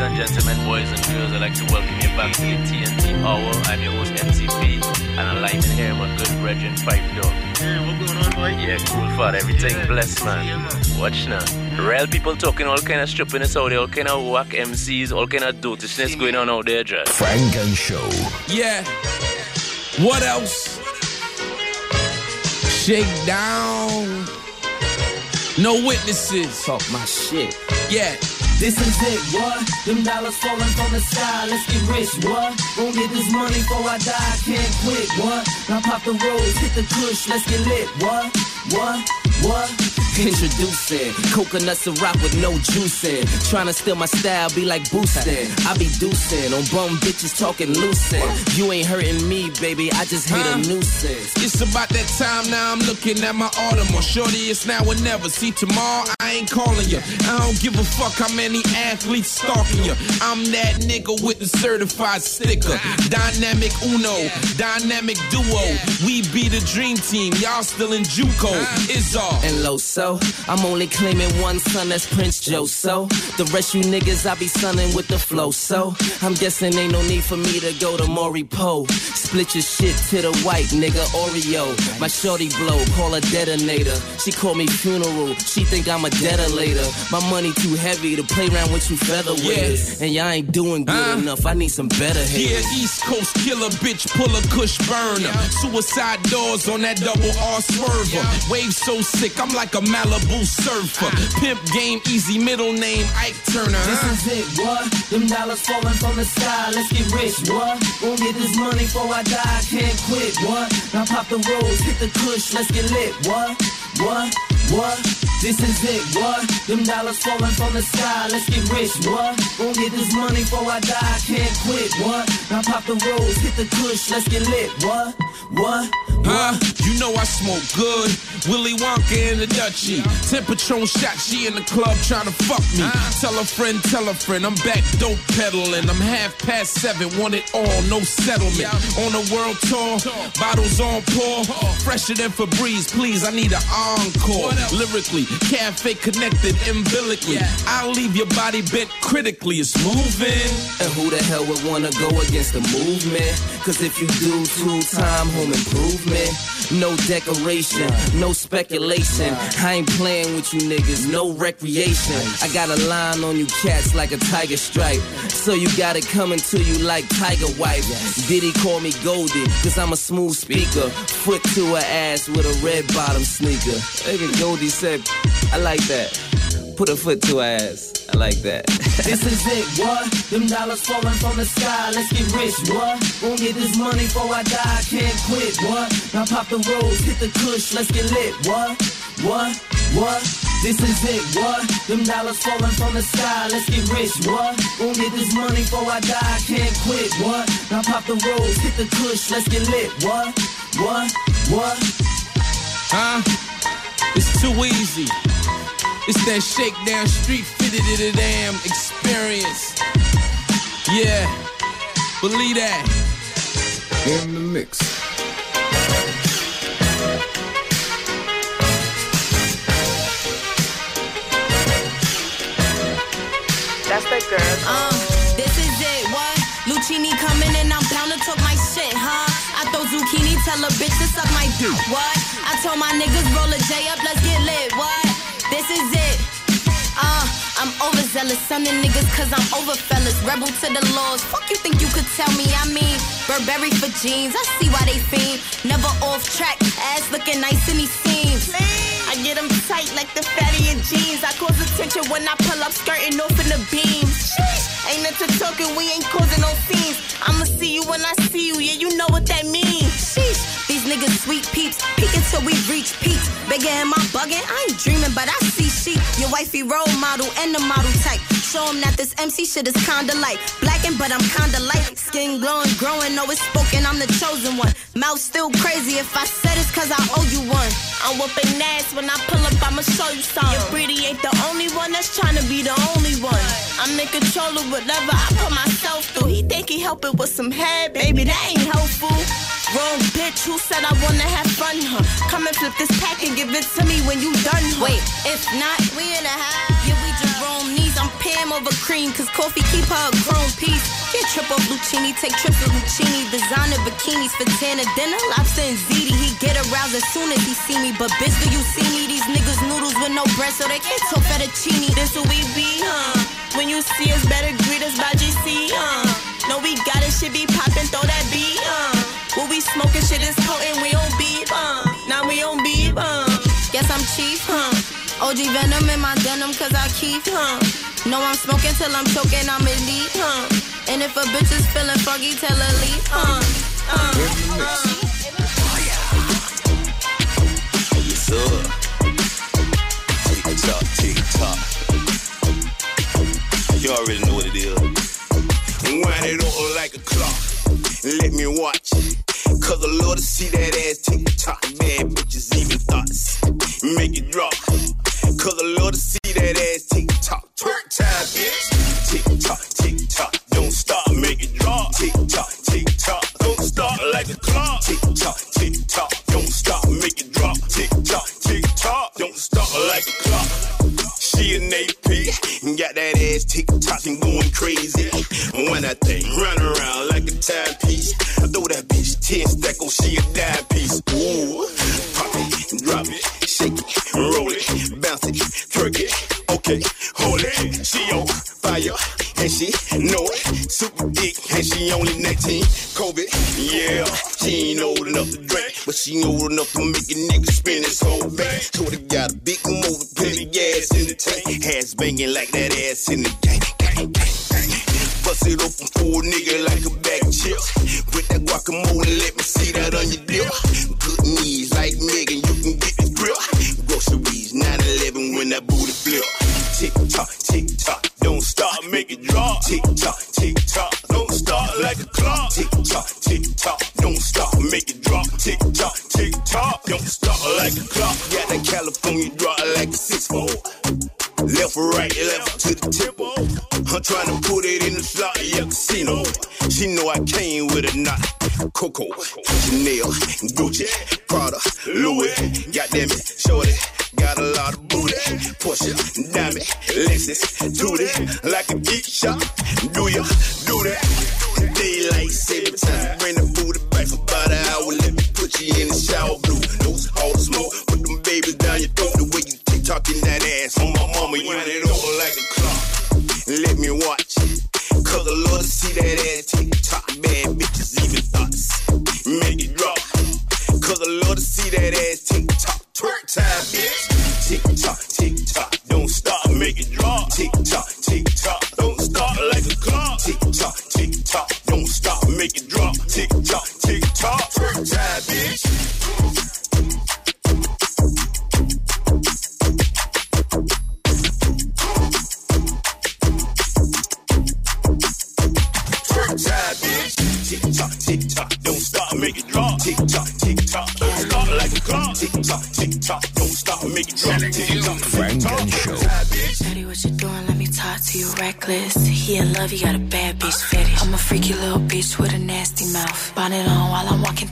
and and gentlemen, boys and girls, I'd like to welcome you back to the TNT Hour. I'm your host, MCP, and I'm live in here, my good brethren, Phife Dawg. Yeah, what going on, boy? Yeah, cool for everything blessed, man. Watch now. Real people talking all kind of stupidness out there, all kind of whack MCs, all kind of dotishness going on out there, just. Funk and Show. Yeah. What else? Shake down. No witnesses. Talk my shit. Yeah. This is it, what? Them dollars falling from the sky, let's get rich, what? Won't get this money before I die, can't quit, what? Now pop the rose, hit the kush, let's get lit, what? What? What? Introducing coconuts and rock with no juice in. Trying to steal my style, be like boosting. I be deucing on bum bitches talking lucid. You ain't hurting me, baby. I just hate Huh? a nuisance. It's about that time now. I'm looking at my Audemars. Shorty, it's now or never. See, tomorrow I ain't calling you. I don't give a fuck how many athletes stalking you. I'm that nigga with the certified sticker. Dynamic Uno, dynamic duo. We be the dream team. Y'all still in JUCO. It's all. And low so, I'm only claiming one son, that's Prince Joe. So, the rest you niggas, I be sunning with the flow. So, I'm guessing ain't no need for me to go to Maury Poe. Split your shit to the white nigga Oreo. My shorty blow, call her detonator. She call me funeral, she think I'm a detonator. My money too heavy to play around with you featherweighters. And y'all ain't doing good enough, I need some better Yeah. East Coast killer bitch, pull a kush burner. Suicide doors on that double R swerver. Wave so sick, I'm like a Malibu surfer. Pimp game, easy middle name, Ike Turner. This is it, what? Them dollars falling from the sky, let's get rich, what? Won't get this money before I die, I can't quit, what? Now pop the rose, hit the kush, let's get lit, what? What? What? This is it, what? Them dollars falling from the sky, let's get rich, what? Won't get this money before I die, can't quit, what? Now pop the rose, hit the kush, let's get lit, what? What? Huh? You know I smoke good. Willy Wonka in the Dutchie. Ten Patron shot, she in the club trying to fuck me. Tell a friend, tell a friend, I'm back dope peddling. I'm half past seven, want it all, no settlement. On a world tour, bottles on pour. Fresher than Febreze, please, I need an encore. Lyrically, cafe connected umbilically. I'll leave your body bent critically, it's moving. And who the hell would wanna go against the movement? Cause if you do two time home improvement, no decoration, no speculation. I ain't playing with you niggas, no recreation. I got a line on you cats like a tiger stripe. So you got it coming to you like tiger wife. Diddy call me Goldie, cause I'm a smooth speaker. Foot to her ass with a red bottom sneaker. Nigga Goldie said, I like that. Put a foot to her ass. I like that. [LAUGHS] this is it, what? Them dollars falling from the sky, let's get rich, what? Won't get this money before I die, I can't quit, what? Now pop the rose, hit the kush, let's get lit, what? What? What? This is it, what? Them dollars falling from the sky, let's get rich, what? Won't get this money before I die, I can't quit, what? Now pop the rose, hit the kush, let's get lit, what? What? What? Huh? It's too easy. It's that shakedown street fitted to the damn experience. Yeah, believe that. In the mix. That's that girl. Uh, this is it, what? Lucini coming and I'm bound to talk my shit, huh? I throw zucchini, tell a bitch to suck my dick, what? I told my niggas roll a J up, let's get lit, what? This is it. Uh, I'm overzealous, sonning niggas cause I'm over fellas. Rebel to the laws. Fuck you think you could tell me? I mean, Burberry for jeans. I see why they fiend. Never off track, ass looking nice in these scenes. I get them tight like the fatty in jeans. I cause attention when I pull up skirting off in the beams. Ain't into talking, we ain't causing no scenes. I'ma see you when I see you, yeah, you know what that means. Sheesh, these niggas sweet peeps, peek until we reach peaks. Bigger am I bugging? I ain't dreaming, but I see sheep. Your wifey role model and the model type. Show 'em that this MC shit is kinda light. Blacking, but I'm kinda light. Skin glowing, growing, always spoken, I'm the chosen one. Mouth still crazy, if I said it's cause I owe you one. I'm whooping ass when I pull up, I'ma show you some. Your pretty ain't the only one that's trying to be the only one. I'm in control of whatever I put myself through. He think he helping with some head, baby, that ain't helpful. Wrong bitch, who said I wanna have fun, huh? Come and flip this pack and give it to me when you done, huh? Wait, if not, we in a high. Yeah, we Jerome knees, I'm Pam over cream, cause coffee keep her a grown piece. Get triple Lucchini, take triple Lucchini, designer bikinis for Tana dinner, lobster and ziti. He get aroused as soon as he see me, but bitch, do you see me? These niggas noodles with no bread, so they can't talk fettuccine. This who we be, huh? When you see us, better greet us by GC, huh? No, we got it, shit be poppin', throw that beat, uh. What we smoking, shit is potent, we on beef, uh. Now we on beef, uh. Guess I'm chief, huh? OG Venom in my denim, cause I keep, huh? No, I'm smoking till I'm choking, I'm elite, huh? And if a bitch is feeling foggy, tell her leave, huh? Uh, uh. Tock. You already know what it is. Wind it up like a clock. Let me watch. Cause I love to see that ass tick tock. Bad bitches even thoughts. Make it drop. Cause I love to see that ass tick tock.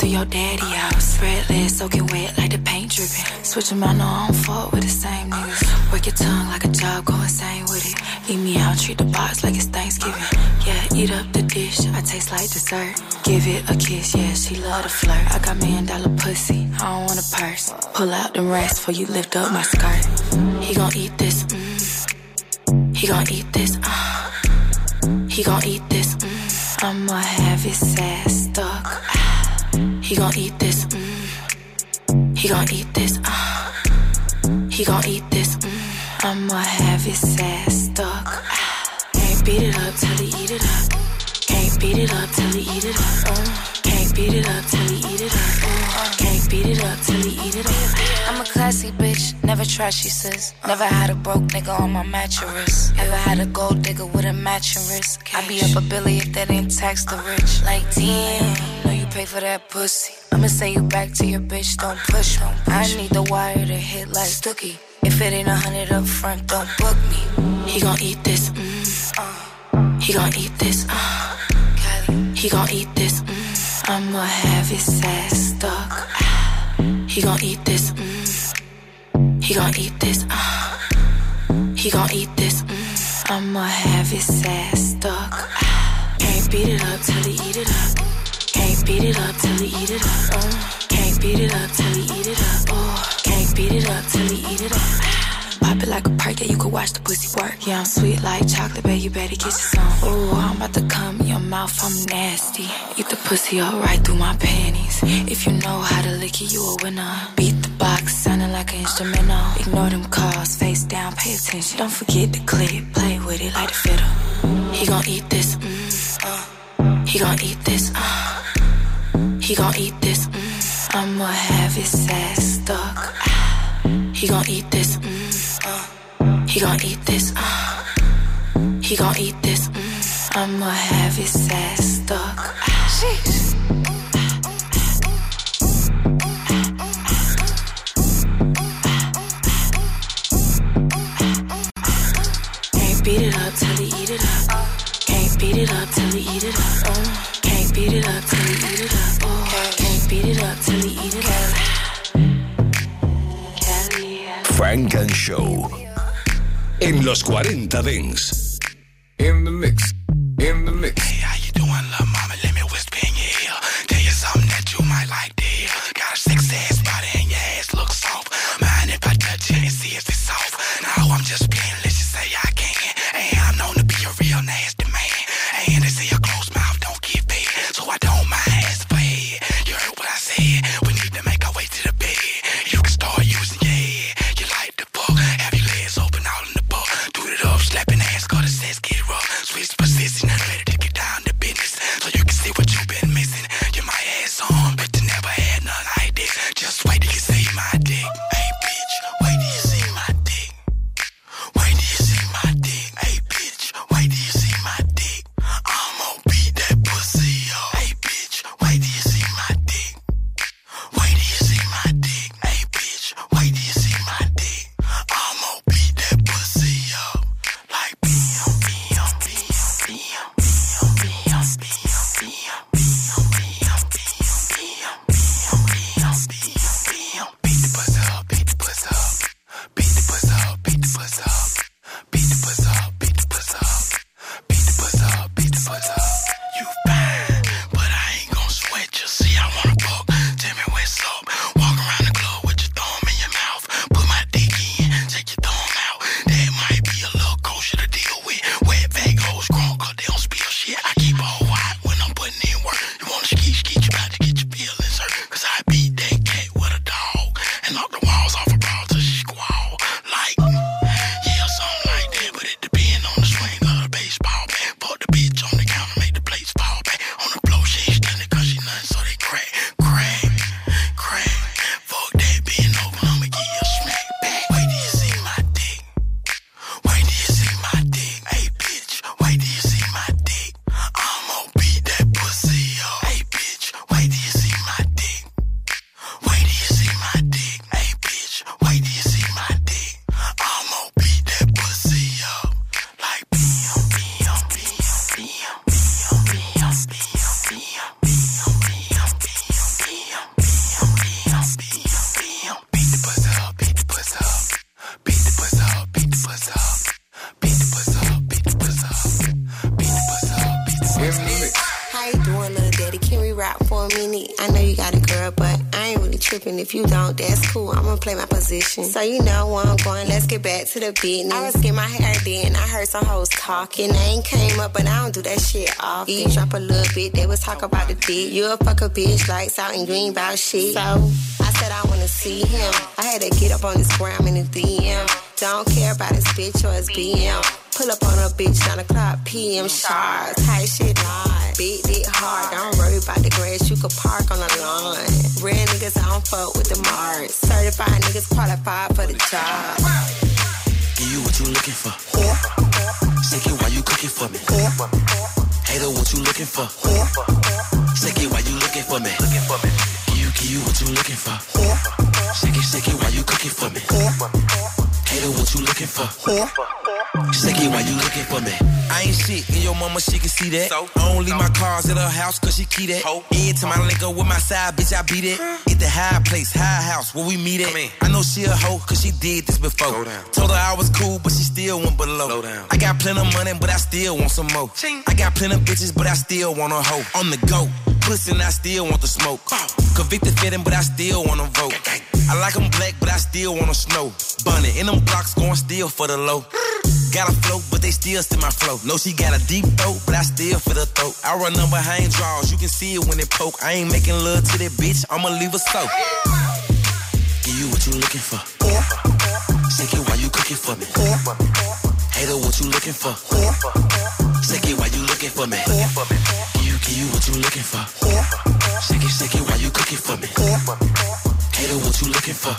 Through your daddy house. Red legs soaking wet like the paint dripping. Switch them out, no, I don't fuck with the same niggas. Work your tongue like a job, go insane with it. Eat me out, treat the box like it's Thanksgiving. Yeah, eat up the dish, I taste like dessert. Give it a kiss, yeah, she love to flirt. I got million dollar pussy, I don't want a purse. Pull out the rest before you lift up my skirt. He gon' eat this, mm. He gon' eat this, uh. He gon' eat this, He gon' eat this, mm. He gon' eat this, uh. He gon' eat this, mm. I'ma have his ass never trashy sis. Never had a broke nigga on my mattress. Ever had a gold digger with a matching wrist. I be up a billy if that ain't tax the rich. Like, damn, know you pay for that pussy. I'ma send you back to your bitch, don't push me. I need the wire to hit like Stooky. If it ain't a hundred up front, don't book me. He gon' eat this, mm. He gon' eat this, uh. He gon' eat this, mm. I'ma have his ass stuck. ah. He gon' eat this, mm. He gon' eat this, uh. He gon' eat this, mm. I'ma have his ass stuck. Can't beat it up till he eat it up. Can't beat it up till he eat it up. Uh, can't beat it up till he eat it up. Oh, can't beat it up till he eat it up. Pop it like a perk, yeah, you could watch the pussy work. Yeah, I'm sweet like chocolate, baby, you better get some. Ooh, I'm about to come in your mouth, I'm nasty. Eat the pussy up right through my panties. If you know how to lick it, you a winner. Beat the box, sounding like an instrumental. Ignore them calls, face down, pay attention. Don't forget the clip, play with it like a fiddle. He gon' eat this, mm, uh. He gon' eat this, uh. He gon' eat this, mm. I'ma have his ass stuck. He gon' eat this, mm, uh. He gon' eat this, uh. He gon' eat this, mm. I'ma have his ass stuck. Sheesh. Can't beat it up till he eat it up. Can't beat it up till he eat it up. Uh, can't beat it up till he eat it up. Oh, can't beat it up till he eat it up. Frank and Show. En los 40 Dents. In the mix. In the mix. Play my position. So you know where I'm going. Let's get back to the business. I was getting my hair done. I heard some hoes talking. They ain't came up, but I don't do that shit often. You drop a little bit. They was talk about the dick. You a fuck a bitch, like out and green about shit. So said I wanna see him. I had to get up on this gram in the DM. Don't care about his bitch or his BM. Pull up on a bitch, 9 o'clock PM sharp. Tight shit hard. Beat it hard. Don't worry about the grass. You could park on the lawn. Real niggas, I don't fuck with the marks. Certified niggas qualified for the job. Give you what you looking for. Shake it while you cooking for me. Hater, what you looking for? Shake it while you looking for me. Give you, give you what you looking for. Shake it, shake it while you cooking for me. Hater, what you looking for? Shake it while you looking for me. I ain't shit, and your mama, she can see that. So, I don't leave my cars at her house, cause she keep that. Every time I link up with my side, bitch, I beat it. At the high place, high house, where we meet at. I know she a hoe, cause she did this before. Told her I was cool, but she still went below. I got plenty of money, but I still want some more. I got plenty of bitches, but I still want a hoe. On the go. Pussy, and I still want the smoke. Convicted fitting, but I still wanna vote. I like 'em black, but I still wanna snow. Bunny in them blocks, going still for the low. Got a float, but they still see my flow. No, she got a deep throat, but I still for the throat. I run them behind draws, you can see it when it poke. I ain't making love to that bitch, I'ma leave her so. Give you what you looking for. Shake it while you cooking for me. Hater, what you looking for? Shake it while you looking for me. Give you, give you what you looking for. Shake it, shake it while you cooking for me. Hater, what you looking for?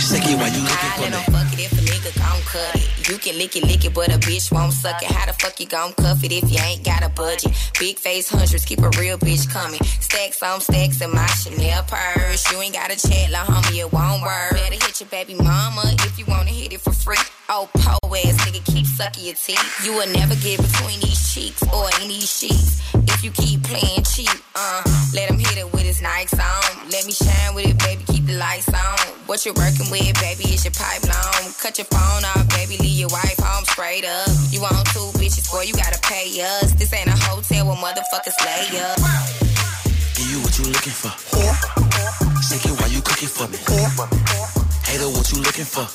Shake it while you looking for I me. let 'em fuck it if a nigga gon' cut it. You can lick it, lick it, but a bitch won't suck it. How the fuck you gon' cuff it if you ain't got a budget? Big face hundreds, keep a real bitch coming. Stacks on stacks in my Chanel purse. You ain't got a chat, la homie, it won't work. Better hit your baby mama if you wanna hit it for free. Oh, po ass nigga, keep sucking your teeth. You will never get between these cheeks or in these sheets. If you keep playing cheap, uh, let him hit it with his Nikes on. Let me shine with it, baby, keep the lights on. What you working with, baby, is your pipe long. Cut your phone off, baby, leave your wife home straight up. You want two bitches, boy, you gotta pay us. This ain't a hotel where motherfuckers lay up. Give you what you looking for. Shake it while you cooking for me. Hater, what you looking for?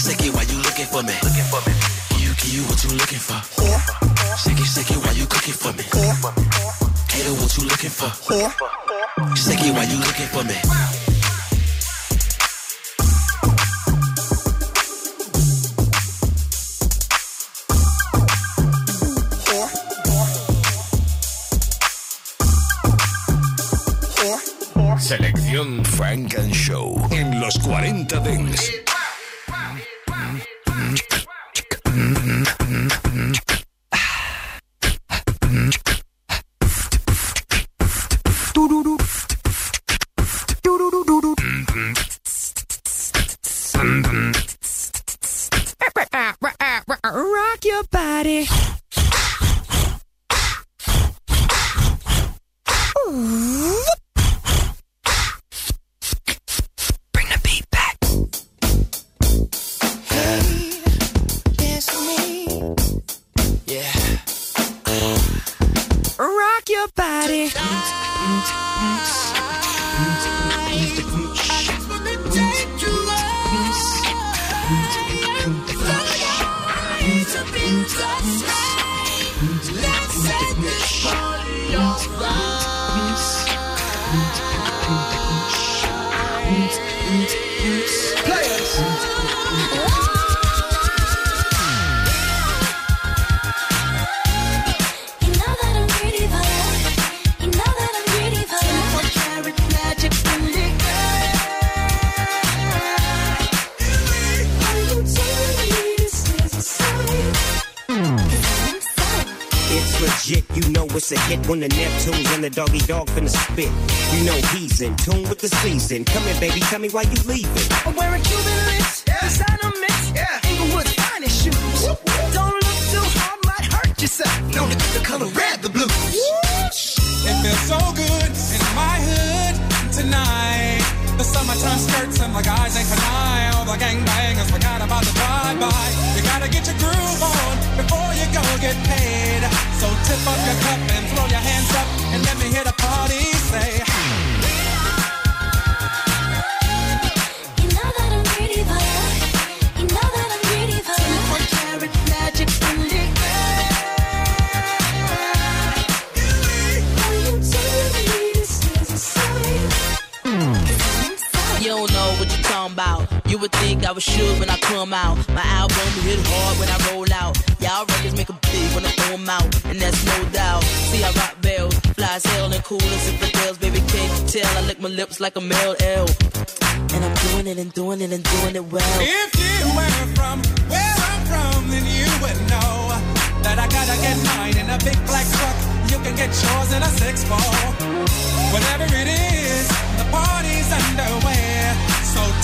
Shake it while you looking for me. Give you, give you what you looking for. Shake it, shake it while you cooking for me. Hater, what you looking for? Shake it while you looking for me. Selección Frank and Show en los 40 Dents. Rock your body. Here, baby, tell me why you leaving. You would think I was sure when I come out. My album hit hard when I roll out. Y'all records make a big when I throw 'em out, and that's no doubt. See, I rock bells, fly as hell and cool as infidels. Baby, can't you tell? I lick my lips like a male L. And I'm doing it and doing it and doing it well. If you were from where I'm from, then you would know that I gotta get mine in a big black truck. You can get yours in a six four. Whatever it is, the party's underway.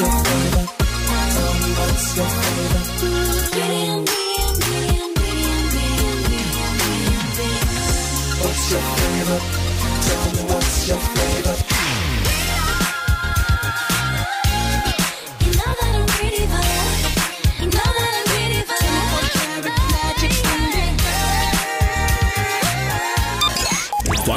your